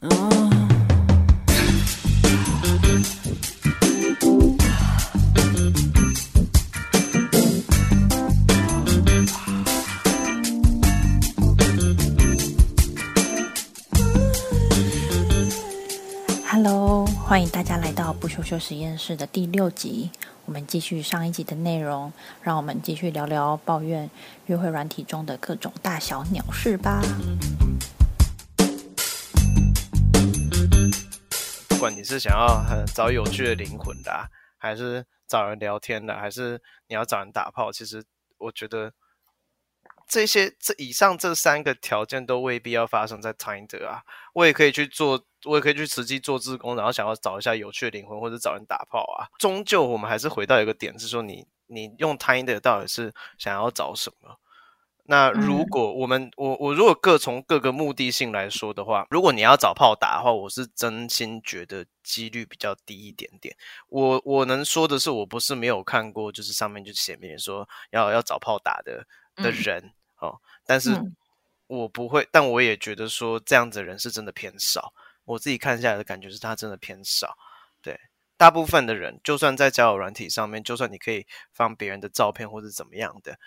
Hello，欢迎大家来到不羞羞实验室的第六集。我们继续上一集的内容，让我们继续聊聊抱怨约会软体中的各种大小鸟事吧。不管你是想要找有趣的灵魂的，还是找人聊天的，还是你要找人打炮，其实我觉得这些这以上这三个条件都未必要发生在 Tinder 啊。我也可以去做。我也可以去实际做志工，然后想要找一下有趣的灵魂，或者找人打炮啊。终究我们还是回到一个点，是说你你用 Tinder 到底是想要找什么？那如果我们、嗯、我我如果各从各个目的性来说的话，如果你要找炮打的话，我是真心觉得几率比较低一点点。我我能说的是，我不是没有看过，就是上面就写明说要要找炮打的的人、嗯、哦，但是我不会，但我也觉得说这样子的人是真的偏少。我自己看下来的感觉是，他真的偏少。对，大部分的人，就算在交友软体上面，就算你可以放别人的照片或者怎么样的，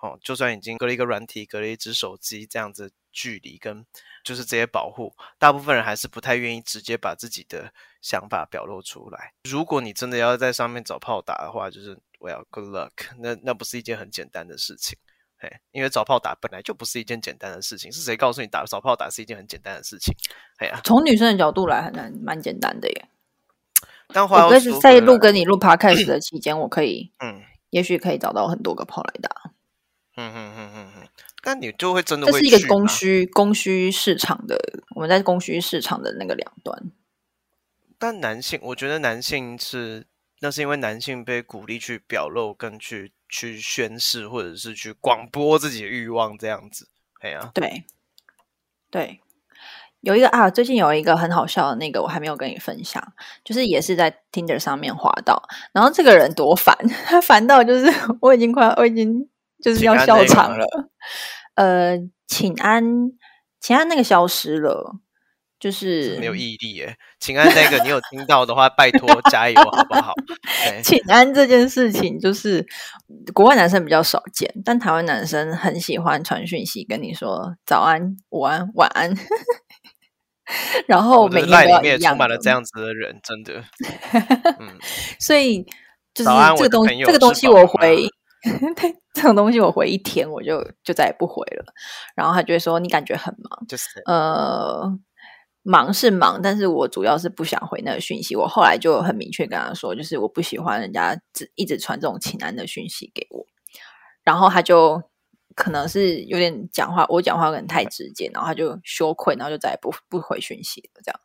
哦，就算已经隔了一个软体，隔了一只手机这样子距离跟就是这些保护，大部分人还是不太愿意直接把自己的想法表露出来。如果你真的要在上面找炮打的话，就是我要 good luck，那那不是一件很简单的事情。嘿，因为找炮打本来就不是一件简单的事情，是谁告诉你打找炮打是一件很简单的事情？哎呀，从女生的角度来，很难，蛮简单的耶。我是在录跟你录 podcast 的期间，我可以，嗯，也许可以找到很多个炮来打。嗯嗯嗯嗯嗯，但你就会真的会，这是一个供需供需市场的，我们在供需市场的那个两端。但男性，我觉得男性是，那是因为男性被鼓励去表露跟去。去宣示，或者是去广播自己的欲望，这样子，哎呀、啊，对，对，有一个啊，最近有一个很好笑的那个，我还没有跟你分享，就是也是在 Tinder 上面滑到，然后这个人多烦，他烦到就是我已经快，我已经就是要笑场了，呃，请安，请安那个消失了。就是没有毅力耶，请安那个你有听到的话，拜托加油好不好？请安这件事情就是国外男生比较少见，但台湾男生很喜欢传讯息跟你说早安、午安、晚安，然后每天都要充满了这样子的人，真的。嗯，所以就是这个东西，这个东西我回，这种东西我回一天，我就就再也不回了。然后他就会说你感觉很忙，就是呃。忙是忙，但是我主要是不想回那个讯息。我后来就很明确跟他说，就是我不喜欢人家只一直传这种情安的讯息给我。然后他就可能是有点讲话，我讲话可能太直接，然后他就羞愧，然后就再也不不回讯息了。这样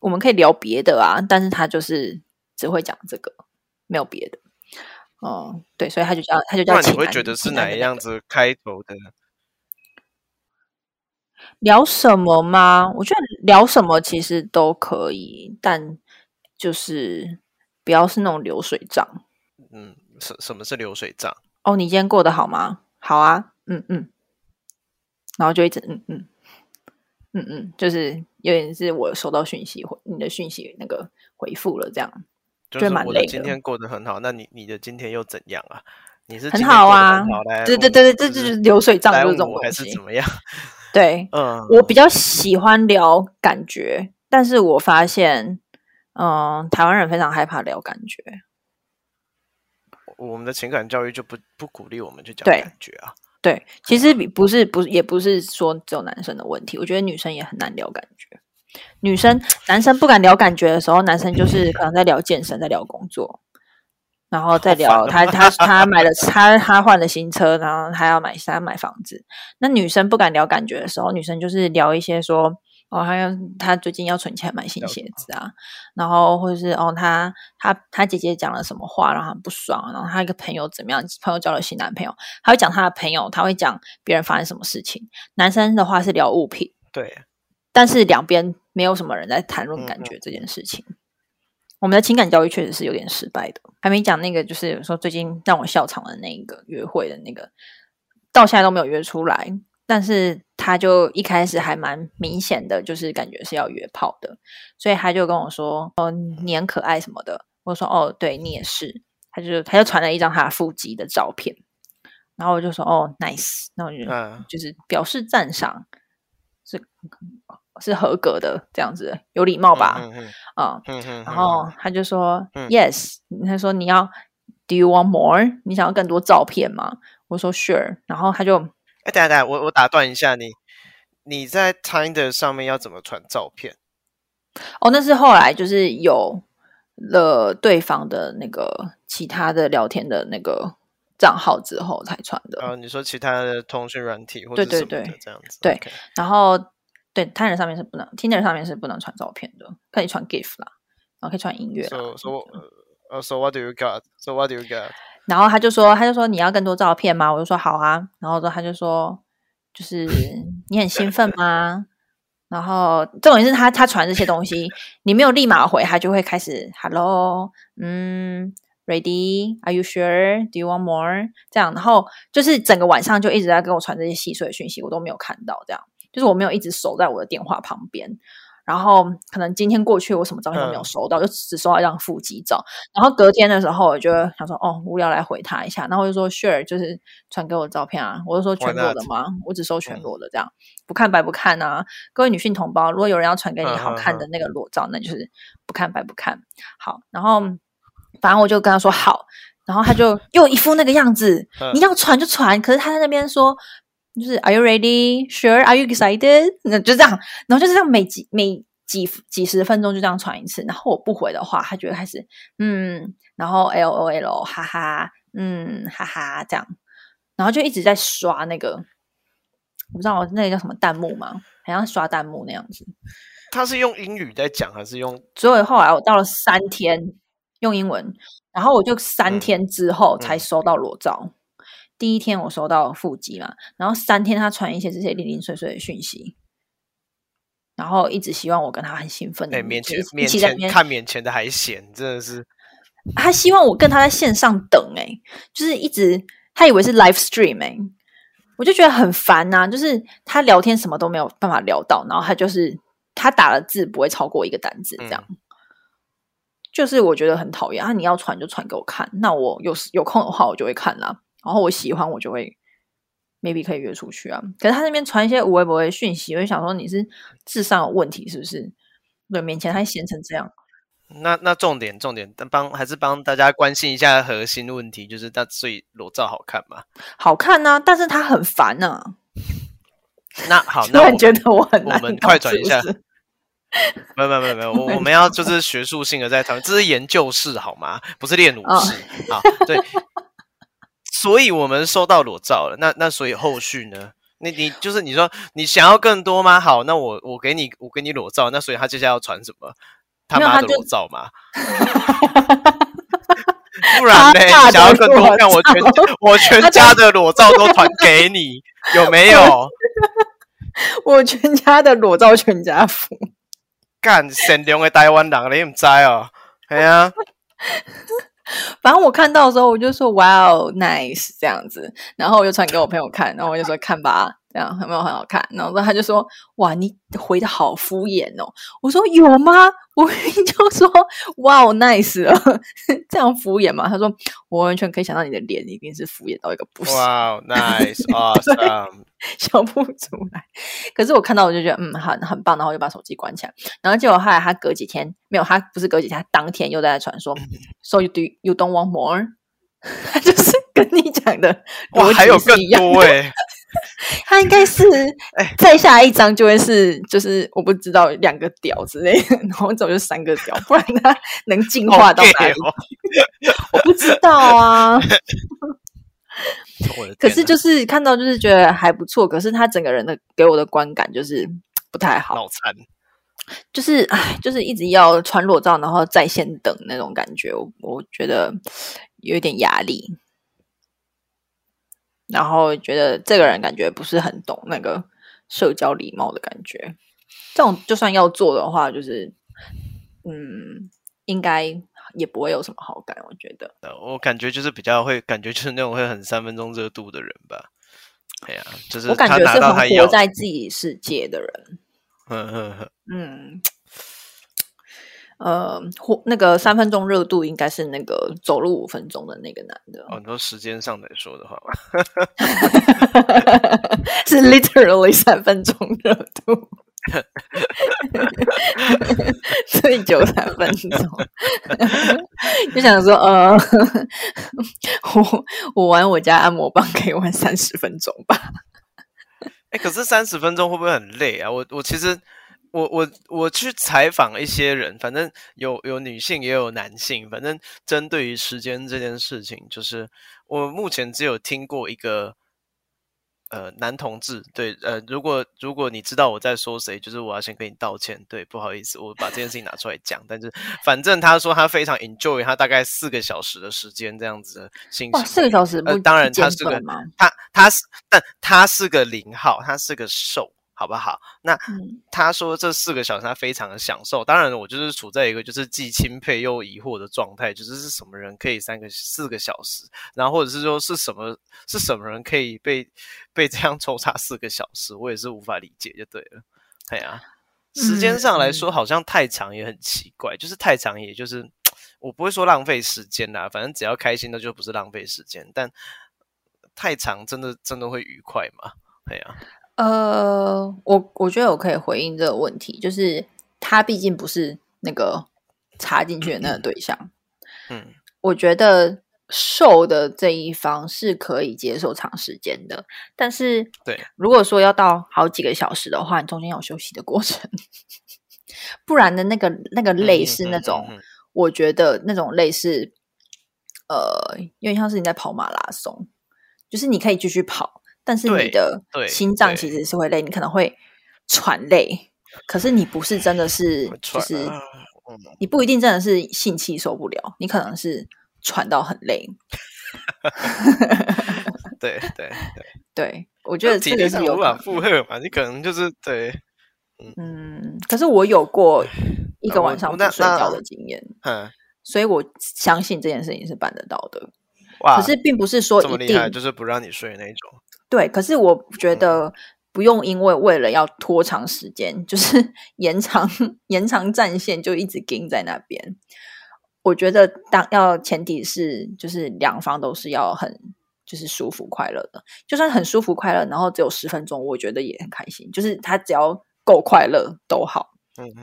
我们可以聊别的啊，但是他就是只会讲这个，没有别的。哦，对，所以他就叫他就叫。那你会觉得是哪一样子开头的？聊什么吗？我觉得聊什么其实都可以，但就是不要是那种流水账。嗯，什什么是流水账？哦，你今天过得好吗？好啊，嗯嗯，然后就一直嗯嗯嗯嗯，就是有点是我收到讯息回你的讯息那个回复了，这样就是我的今天过得很好。那你你的今天又怎样啊？你是很好啊？对对对对，这就是流水账，就是这种还是怎么样？对，嗯，我比较喜欢聊感觉，但是我发现，嗯，台湾人非常害怕聊感觉。我们的情感教育就不不鼓励我们去讲感觉啊。对，对，其实比不是不也不是说只有男生的问题，我觉得女生也很难聊感觉。女生男生不敢聊感觉的时候，男生就是可能在聊健身，在聊工作。然后再聊他他他买了他他换了新车，然后他要买他买房子。那女生不敢聊感觉的时候，女生就是聊一些说哦，还有他最近要存钱买新鞋子啊，然后或者是哦，他他他姐姐讲了什么话，然后很不爽，然后他一个朋友怎么样，朋友交了新男朋友，他会讲他的朋友，他会讲别人发生什么事情。男生的话是聊物品，对，但是两边没有什么人在谈论感觉这件事情。我们的情感教育确实是有点失败的。还没讲那个，就是说最近让我笑场的那一个约会的那个，到现在都没有约出来。但是他就一开始还蛮明显的，就是感觉是要约炮的，所以他就跟我说：“哦，你很可爱什么的。”我说：“哦，对你也是。”他就他就传了一张他腹肌的照片，然后我就说：“哦，nice。”那我就、嗯、就是表示赞赏，是是合格的这样子，有礼貌吧？嗯嗯嗯。然后他就说、嗯、：“Yes。”他说：“你要，Do you want more？你想要更多照片吗？”我说：“Sure。”然后他就。哎，等下等下，我我打断一下你，你在 Tinder 上面要怎么传照片？哦，那是后来就是有了对方的那个其他的聊天的那个账号之后才传的。哦，你说其他的通讯软体或者什么的对对对这样子？对。然后对 Tinder 上面是不能，Tinder 上面是不能传照片的，可以传 GIF 啦，然后可以传音乐。So so 呃，So what do you got? So what do you got? 然后他就说，他就说你要更多照片吗？我就说好啊。然后他就说，就是你很兴奋吗？然后重点是他他传这些东西，你没有立马回，他就会开始 Hello，嗯，Ready？Are you sure？Do you want more？这样，然后就是整个晚上就一直在跟我传这些细碎的讯息，我都没有看到。这样，就是我没有一直守在我的电话旁边。然后可能今天过去，我什么照片都没有收到，嗯、就只收到一张腹肌照。然后隔天的时候，我就想说，哦，无聊来回他一下。然后我就说，Sure，就是传给我的照片啊。我就说全裸的吗？我只收全裸的，这样、嗯、不看白不看啊。各位女性同胞，如果有人要传给你好看的那个裸照，嗯、那就是不看白不看。好，然后反正我就跟他说好，然后他就又一副那个样子，嗯、你要传就传。可是他在那边说。就是 Are you ready? Sure? Are you excited? 那就这样，然后就是这样，每几每几几十分钟就这样传一次。然后我不回的话，他就会开始嗯，然后 LOL 哈哈，嗯哈哈这样，然后就一直在刷那个，我不知道我那个叫什么弹幕吗？好像刷弹幕那样子。他是用英语在讲还是用？所以后来我到了三天用英文，然后我就三天之后才收到裸照。嗯嗯第一天我收到腹肌嘛，然后三天他传一些这些零零碎碎的讯息，然后一直希望我跟他很兴奋的，哎，面前面前看面前的还嫌真的是，他希望我跟他在线上等，哎，就是一直他以为是 live stream，哎，我就觉得很烦呐，就是他聊天什么都没有办法聊到，然后他就是他打的字不会超过一个单字，这样，嗯、就是我觉得很讨厌啊！你要传就传给我看，那我有有空的话我就会看啦。然后我喜欢，我就会 maybe 可以约出去啊。可是他那边传一些无微不微的讯息，我就想说你是智商有问题是不是？对，面前还闲成这样。那那重点重点，帮还是帮大家关心一下核心问题，就是他所以裸照好看吗？好看啊，但是他很烦呢、啊。那好，那我觉得我很难我们快转一下。没有没有没有没有，我我们要就是学术性的在讨论，这是研究室好吗？不是练武室啊、哦。对。所以我们收到裸照了，那那所以后续呢？你你就是你说你想要更多吗？好，那我我给你我给你裸照，那所以他接下来要传什么？他妈的裸照吗？不然呢？你想要更多，让我全我全家的裸照都传给你，有没有？我全家的裸照全家福，干善良的台湾人，你唔知哦？系啊。反正我看到的时候，我就说哇哦，nice 这样子，然后我就传给我朋友看，然后我就说看吧，这样有没有很好看？然后他就说哇，你回的好敷衍哦。我说有吗？我就说哇哦，nice 了，这样敷衍嘛？他说我完全可以想到你的脸一定是敷衍到一个不行。哇哦，nice，awesome。笑不出来，可是我看到我就觉得嗯很很棒，然后就把手机关起来。然后结果后来他隔几天没有，他不是隔几天，他当天又在传说，So you do you don't want more？他就是跟你讲的，哇，还有更多哎，他应该是 再下一张就会是就是我不知道两个屌之类的，然后走就三个屌，不然他能进化到哪里？我不知道啊。可是就是看到就是觉得还不错，可是他整个人的给我的观感就是不太好，脑残，就是哎，就是一直要穿裸照，然后在线等那种感觉，我，我觉得有一点压力，然后觉得这个人感觉不是很懂那个社交礼貌的感觉，这种就算要做的话，就是嗯，应该。也不会有什么好感，我觉得。我感觉就是比较会，感觉就是那种会很三分钟热度的人吧。哎呀、啊，就是我感觉是很活在自己世界的人。嗯 嗯嗯。嗯呃，或那个三分钟热度应该是那个走路五分钟的那个男的。哦，你说时间上来说的话吧，是 literally 三分钟热度，最久三分钟。就想说，呃，我我玩我家按摩棒可以玩三十分钟吧？哎、欸，可是三十分钟会不会很累啊？我我其实。我我我去采访一些人，反正有有女性也有男性，反正针对于时间这件事情，就是我目前只有听过一个呃男同志，对，呃，如果如果你知道我在说谁，就是我要先跟你道歉，对，不好意思，我把这件事情拿出来讲，但是反正他说他非常 enjoy 他大概四个小时的时间这样子的心情，四个小时不、呃，当然他是个他他是但他是个零号，他是个受。好不好？那他说这四个小时他非常的享受。当然，我就是处在一个就是既钦佩又疑惑的状态，就是是什么人可以三个四个小时，然后或者是说是什么是什么人可以被被这样抽插四个小时，我也是无法理解，就对了。对啊，时间上来说好像太长也很奇怪，就是太长也就是我不会说浪费时间啦，反正只要开心的就不是浪费时间，但太长真的真的会愉快吗？对啊。呃，我我觉得我可以回应这个问题，就是他毕竟不是那个插进去的那个对象。嗯，我觉得瘦的这一方是可以接受长时间的，但是对，如果说要到好几个小时的话，你中间有休息的过程，不然的那个那个累是那种，嗯嗯嗯嗯、我觉得那种累是呃，有点像是你在跑马拉松，就是你可以继续跑。但是你的心脏其实是会累，你可能会喘累，可是你不是真的是，就是你不一定真的是性气受不了，你可能是喘到很累。对对对对，我觉得这个是有负荷嘛，你可能就是对，嗯，可是我有过一个晚上不睡觉的经验，嗯，所以我相信这件事情是办得到的。哇，可是并不是说一定这么厉害，就是不让你睡那种。对，可是我觉得不用因为为了要拖长时间，嗯、就是 延长延长战线，就一直盯在那边。我觉得当要前提是，就是两方都是要很就是舒服快乐的。就算很舒服快乐，然后只有十分钟，我觉得也很开心。就是他只要够快乐都好，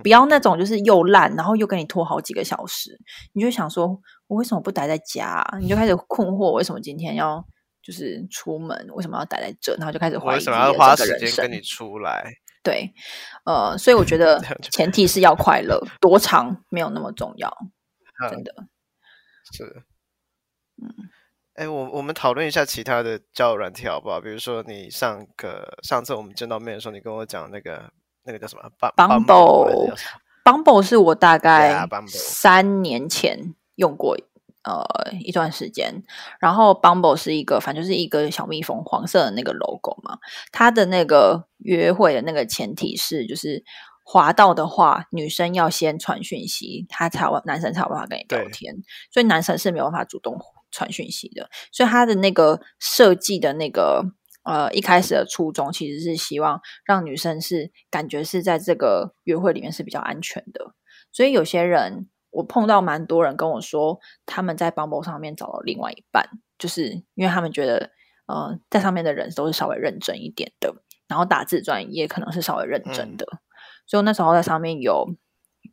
不要那种就是又烂，然后又跟你拖好几个小时，你就想说，我为什么不待在家啊？你就开始困惑，为什么今天要？就是出门为什么要待在这？然后就开始怀疑，为什么要花时间跟你出来？对，呃，所以我觉 得前提是要快乐，多长没有那么重要，真的。是，嗯，哎、欸，我我们讨论一下其他的交友软体好不好？比如说你上个上次我们见到面的时候，你跟我讲那个那个叫什么？Bumble，Bumble 是我大概三年前用过。呃，一段时间，然后 Bumble 是一个，反正就是一个小蜜蜂，黄色的那个 logo 嘛。它的那个约会的那个前提是，就是滑到的话，女生要先传讯息，他才有男生才有办法跟你聊天。所以男生是没有办法主动传讯息的。所以他的那个设计的那个呃，一开始的初衷其实是希望让女生是感觉是在这个约会里面是比较安全的。所以有些人。我碰到蛮多人跟我说，他们在 Bumble 上面找到另外一半，就是因为他们觉得，呃，在上面的人都是稍微认真一点的，然后打字专业可能是稍微认真的，嗯、所以那时候在上面有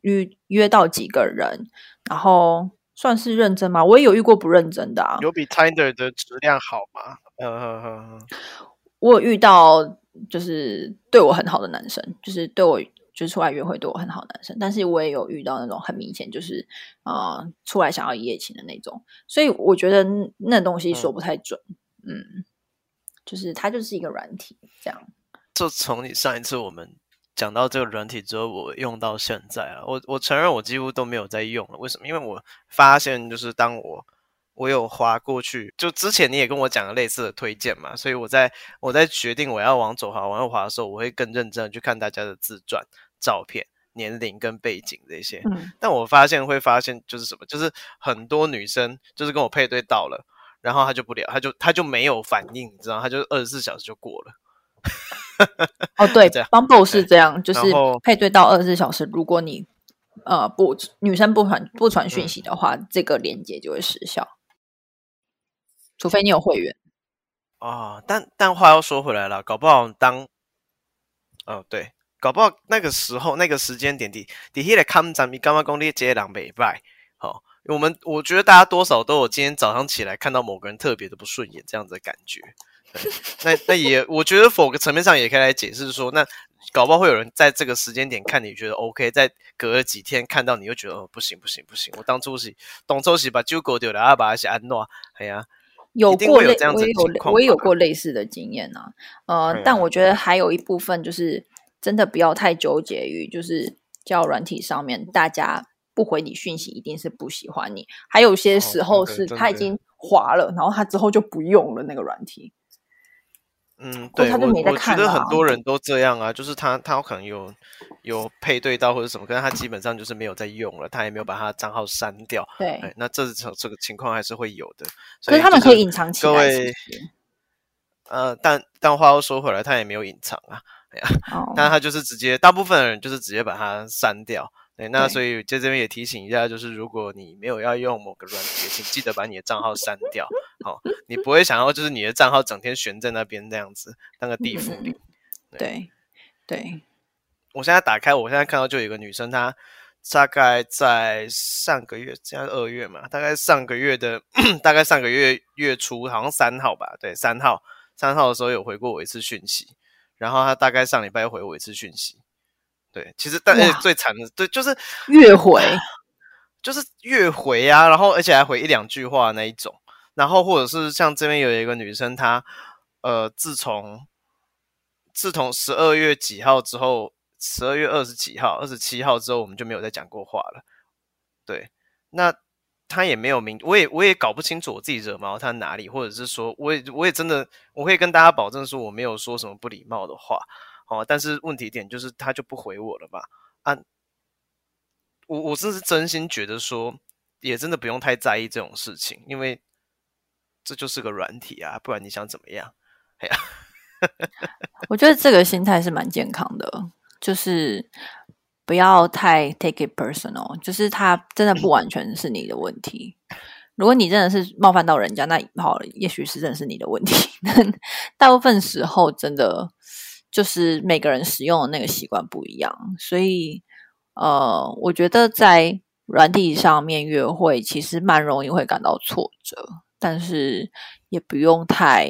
约约到几个人，然后算是认真吗？我也有遇过不认真的啊，有比 Tinder 的质量好吗？我有遇到就是对我很好的男生，就是对我。就是出来约会对我很好男生，但是我也有遇到那种很明显就是啊、呃，出来想要一夜情的那种，所以我觉得那东西说不太准，嗯，嗯，就是它就是一个软体这样。就从你上一次我们讲到这个软体之后，我用到现在啊，我我承认我几乎都没有在用了。为什么？因为我发现就是当我我有划过去，就之前你也跟我讲了类似的推荐嘛，所以我在我在决定我要往左滑往右滑的时候，我会更认真的去看大家的自传。照片、年龄跟背景这些，嗯，但我发现会发现就是什么，就是很多女生就是跟我配对到了，然后她就不聊，她就她就没有反应，你知道，她就二十四小时就过了。哦，对，Bumble 是这样，就是配对到二十四小时，如果你呃不女生不传不传讯息的话，嗯、这个连接就会失效，除非你有会员。哦，但但话又说回来了，搞不好当，哦对。搞不好那个时候那个时间点的，底下来看咱们干嘛讲你这人没败，好，我们我觉得大家多少都有今天早上起来看到某个人特别的不顺眼这样子的感觉，那那也我觉得某个层面上也可以来解释说，那搞不好会有人在这个时间点看你觉得 OK，在隔了几天看到你又觉得哦不行不行不行，我当初是当初是把酒狗丢了，阿爸是安诺，哎呀，有过类我也有我也有过类似的经验啊，呃，啊、但我觉得还有一部分就是。真的不要太纠结于就是交友软体上面，大家不回你讯息，一定是不喜欢你。还有些时候是他已经滑了，然后他之后就不用了那个软体。嗯，对，他就没在看啊。我觉得很多人都这样啊，就是他他可能有有配对到或者什么，可是他基本上就是没有在用了，他也没有把他的账号删掉。对，那这这这个情况还是会有的。可是他们可以隐藏起来。各位，呃，但但话又说回来，他也没有隐藏啊。Oh. 那他就是直接，大部分的人就是直接把它删掉。对，那所以在这边也提醒一下，就是如果你没有要用某个软件，请记得把你的账号删掉。好，你不会想要就是你的账号整天悬在那边这样子，当个地府灵。对对，对我现在打开，我现在看到就有一个女生，她大概在上个月，现在二月嘛，大概上个月的，大概上个月月初，好像三号吧，对，三号，三号的时候有回过我一次讯息。然后他大概上礼拜回我一次讯息，对，其实但是最惨的，对，就是越回，就是越回啊，然后而且还回一两句话那一种，然后或者是像这边有一个女生，她呃，自从自从十二月几号之后，十二月二十几号、二十七号之后，我们就没有再讲过话了，对，那。他也没有明，我也我也搞不清楚我自己惹毛他哪里，或者是说，我也我也真的，我可以跟大家保证说我没有说什么不礼貌的话，哦，但是问题点就是他就不回我了吧？啊，我我真是真心觉得说，也真的不用太在意这种事情，因为这就是个软体啊，不然你想怎么样？哎呀，我觉得这个心态是蛮健康的，就是。不要太 take it personal，就是他真的不完全是你的问题。如果你真的是冒犯到人家，那好了，也许是真的是你的问题。大部分时候，真的就是每个人使用的那个习惯不一样，所以呃，我觉得在软体上面约会其实蛮容易会感到挫折，但是也不用太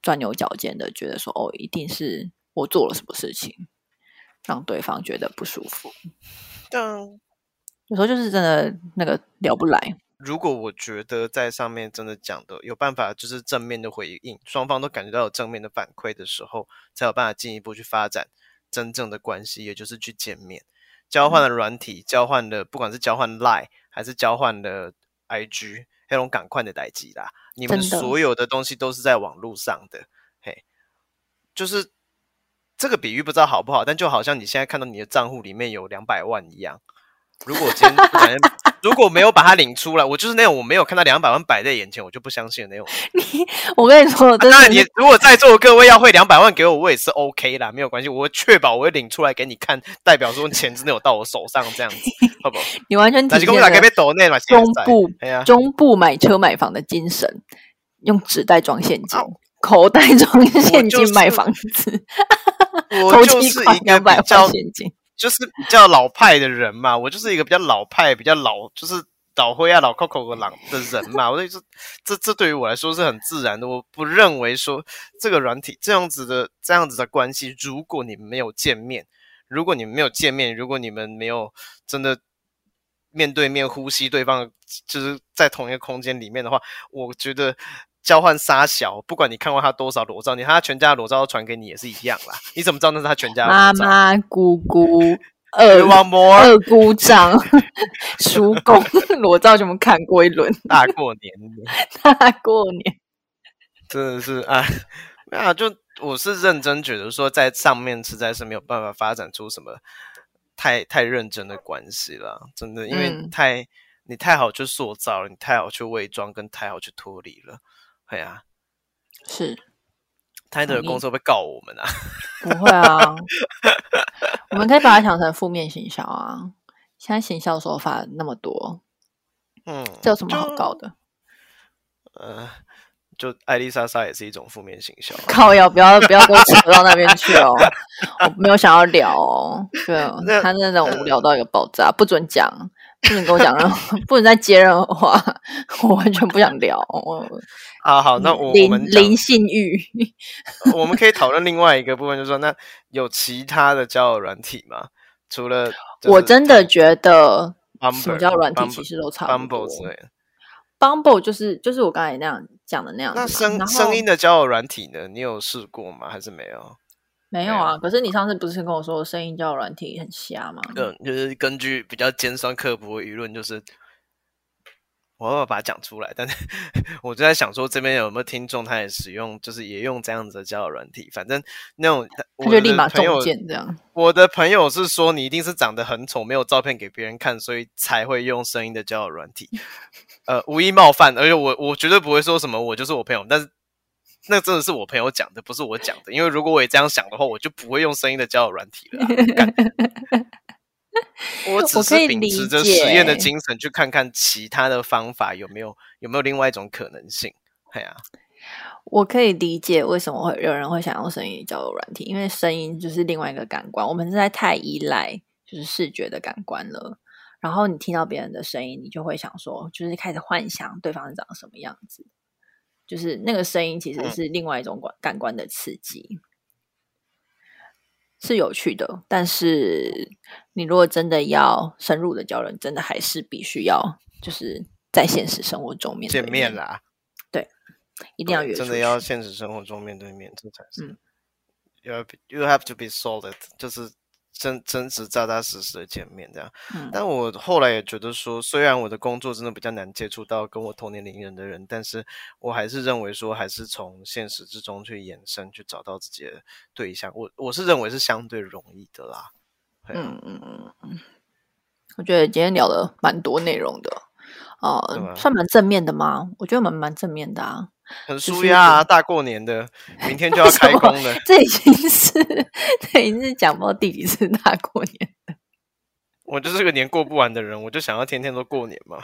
钻牛角尖的觉得说哦，一定是我做了什么事情。让对方觉得不舒服，但有时候就是真的那个聊不来。如果我觉得在上面真的讲的有办法，就是正面的回应，双方都感觉到有正面的反馈的时候，才有办法进一步去发展真正的关系，也就是去见面，交换了软体，嗯、交换了不管是交换 Line 还是交换了 IG，那种赶快的代际啦，你们所有的东西都是在网络上的，嘿，就是。这个比喻不知道好不好，但就好像你现在看到你的账户里面有两百万一样。如果今天 如果没有把它领出来，我就是那种我没有看到两百万摆在眼前，我就不相信的那种。你，我跟你说，当然、啊、你如果在座的各位要汇两百万给我，我也是 OK 啦，没有关系，我会确保我会领出来给你看，代表说钱真的有到我手上这样子，好不好？你完全体现了中部中部买车买房的精神，用纸袋装现金。口袋装现金买房子，我就是一个比较就是比较老派的人嘛，我就是一个比较老派、比较老，就是老灰啊、老 Coco 的狼的人嘛。我就这这对于我来说是很自然的。我不认为说这个软体这样子的这样子的关系，如果你们没有见面，如果你们没有见面，如果你们没有真的面对面呼吸对方，就是在同一个空间里面的话，我觉得。交换沙小，不管你看过他多少裸照，你看他全家的裸照都传给你也是一样啦。你怎么知道那是他全家的裸照？妈妈、姑姑、二二姑丈、叔公裸照全部看过一轮。大过年，大过年，真的是啊，没有就我是认真觉得说，在上面实在是没有办法发展出什么太太认真的关系了，真的，因为太、嗯、你太好去塑造了，你太好去伪装，跟太好去脱离了。对啊，是。他的工作会告我们啊？不会啊，我们可以把它想成负面行销啊。现在行销手法那么多，嗯，这有什么好告的？呃，就艾丽莎莎也是一种负面行销。靠要，不要不要跟我扯到那边去哦！我没有想要聊哦。对，他那种无聊到一个爆炸，不准讲。不能跟我讲任何，不能再接任何话，我完全不想聊。好好，那我们零性欲，我们可以讨论另外一个部分，就是说，那有其他的交友软体吗？除了我真的觉得，什么交友软体其实都差不多。Bumble 就是就是我刚才那样讲的那样。那声声音的交友软体呢？你有试过吗？还是没有？没有啊，可是你上次不是跟我说声音交友软体很瞎吗？嗯，就是根据比较尖酸刻薄的舆论，就是我要把它讲出来。但是 我就在想说，这边有没有听众，他也使用，就是也用这样子的交友软体。反正那种我就立马中箭这样。我的朋友是说，你一定是长得很丑，没有照片给别人看，所以才会用声音的交友软体。呃，无意冒犯，而且我我绝对不会说什么，我就是我朋友，但是。那真的是我朋友讲的，不是我讲的。因为如果我也这样想的话，我就不会用声音的交友软体了。我只是秉持着实验的精神，去看看其他的方法有没有有没有另外一种可能性。哎呀，我可以理解为什么会有人会想用声音交友软体，因为声音就是另外一个感官。我们实在太依赖就是视觉的感官了。然后你听到别人的声音，你就会想说，就是开始幻想对方是长什么样子。就是那个声音，其实是另外一种感感官的刺激，嗯，是有趣的。但是，你如果真的要深入的交流，真的还是必须要就是在现实生活中面见面啦。对，一定要约，真的要现实生活中面对面，这才是。嗯，you you have to be solid，就是。真真实扎扎实实的见面这样，嗯，但我后来也觉得说，虽然我的工作真的比较难接触到跟我同年龄人的人，但是我还是认为说，还是从现实之中去延伸，去找到自己的对象，我我是认为是相对容易的啦。嗯嗯嗯嗯，我觉得今天聊了蛮多内容的，呃，算蛮正面的吗？我觉得蛮蛮正面的啊。很舒压啊！大过年的，明天就要开工了。这已经是，这已经是讲到第几次大过年了。我就是个年过不完的人，我就想要天天都过年嘛。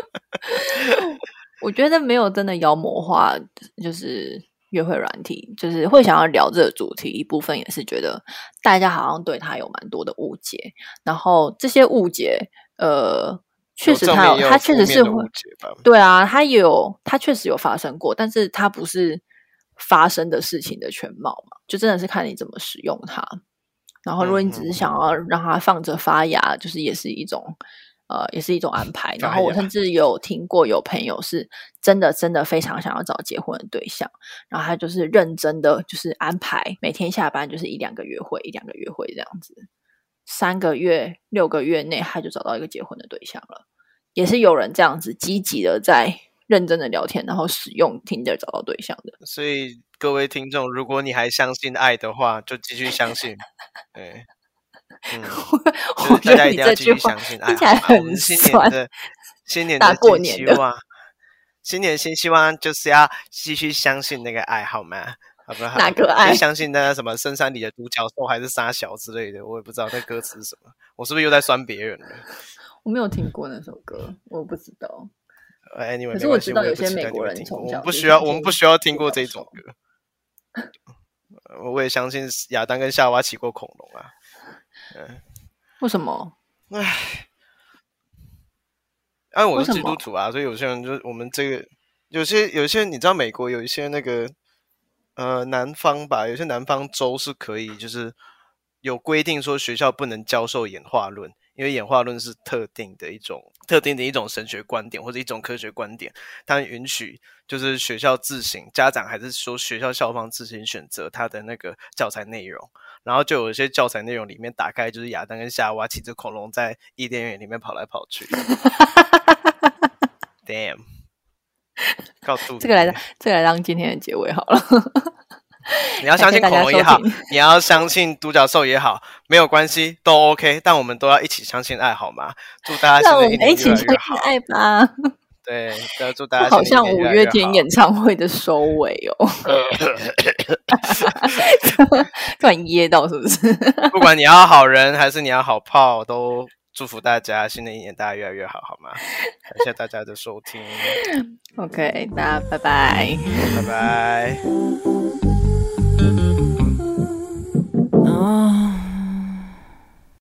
我觉得没有真的妖魔化，就是约会软体，就是会想要聊这个主题。一部分也是觉得大家好像对他有蛮多的误解，然后这些误解，呃。确实他有，他确实是会，对啊，他有，他确实有发生过，但是他不是发生的事情的全貌嘛，就真的是看你怎么使用它。然后，如果你只是想要让它放着发芽，就是也是一种，呃，也是一种安排。然后，我甚至有听过有朋友是真的真的非常想要找结婚的对象，然后他就是认真的就是安排每天下班就是一两个约会，一两个约会这样子。三个月、六个月内，他就找到一个结婚的对象了。也是有人这样子积极的在认真的聊天，然后使用 Tinder 找到对象的。所以各位听众，如果你还相信爱的话，就继续相信。对，嗯，我觉得你这句话听起来很酸。新年的大过年的，新年新希望就是要继续相信那个爱，好吗？哪个爱？相信那个什么深山里的独角兽，还是沙小之类的？我也不知道那歌词是什么。我是不是又在酸别人了？我没有听过那首歌，我不知道。Anyway，可是我知道有些美国人从小不需要，我们不需要听过这种歌。我也相信亚当跟夏娃骑过恐龙啊。嗯，为什么？哎，因为我是基督徒啊，所以有些人就我们这个有些有些你知道美国有一些那个。呃，南方吧，有些南方州是可以，就是有规定说学校不能教授演化论，因为演化论是特定的一种特定的一种神学观点或者一种科学观点，它允许就是学校自行，家长还是说学校校方自行选择他的那个教材内容，然后就有一些教材内容里面打开就是亚当跟夏娃骑着恐龙在伊甸园里面跑来跑去，Damn。告诉这个来，这个来当今天的结尾好了。你要相信 恐龙也好，你要相信独角兽也好，没有关系，都 OK。但我们都要一起相信爱，好吗？祝大家。让我们一起相信爱吧。对，要祝大家好像五月天演唱会的收尾哦，突然噎到是不是？不管你要好人还是你要好炮，都祝福大家新的一年大家越来越好，好吗？感谢大家的收听。OK，那拜拜，拜拜。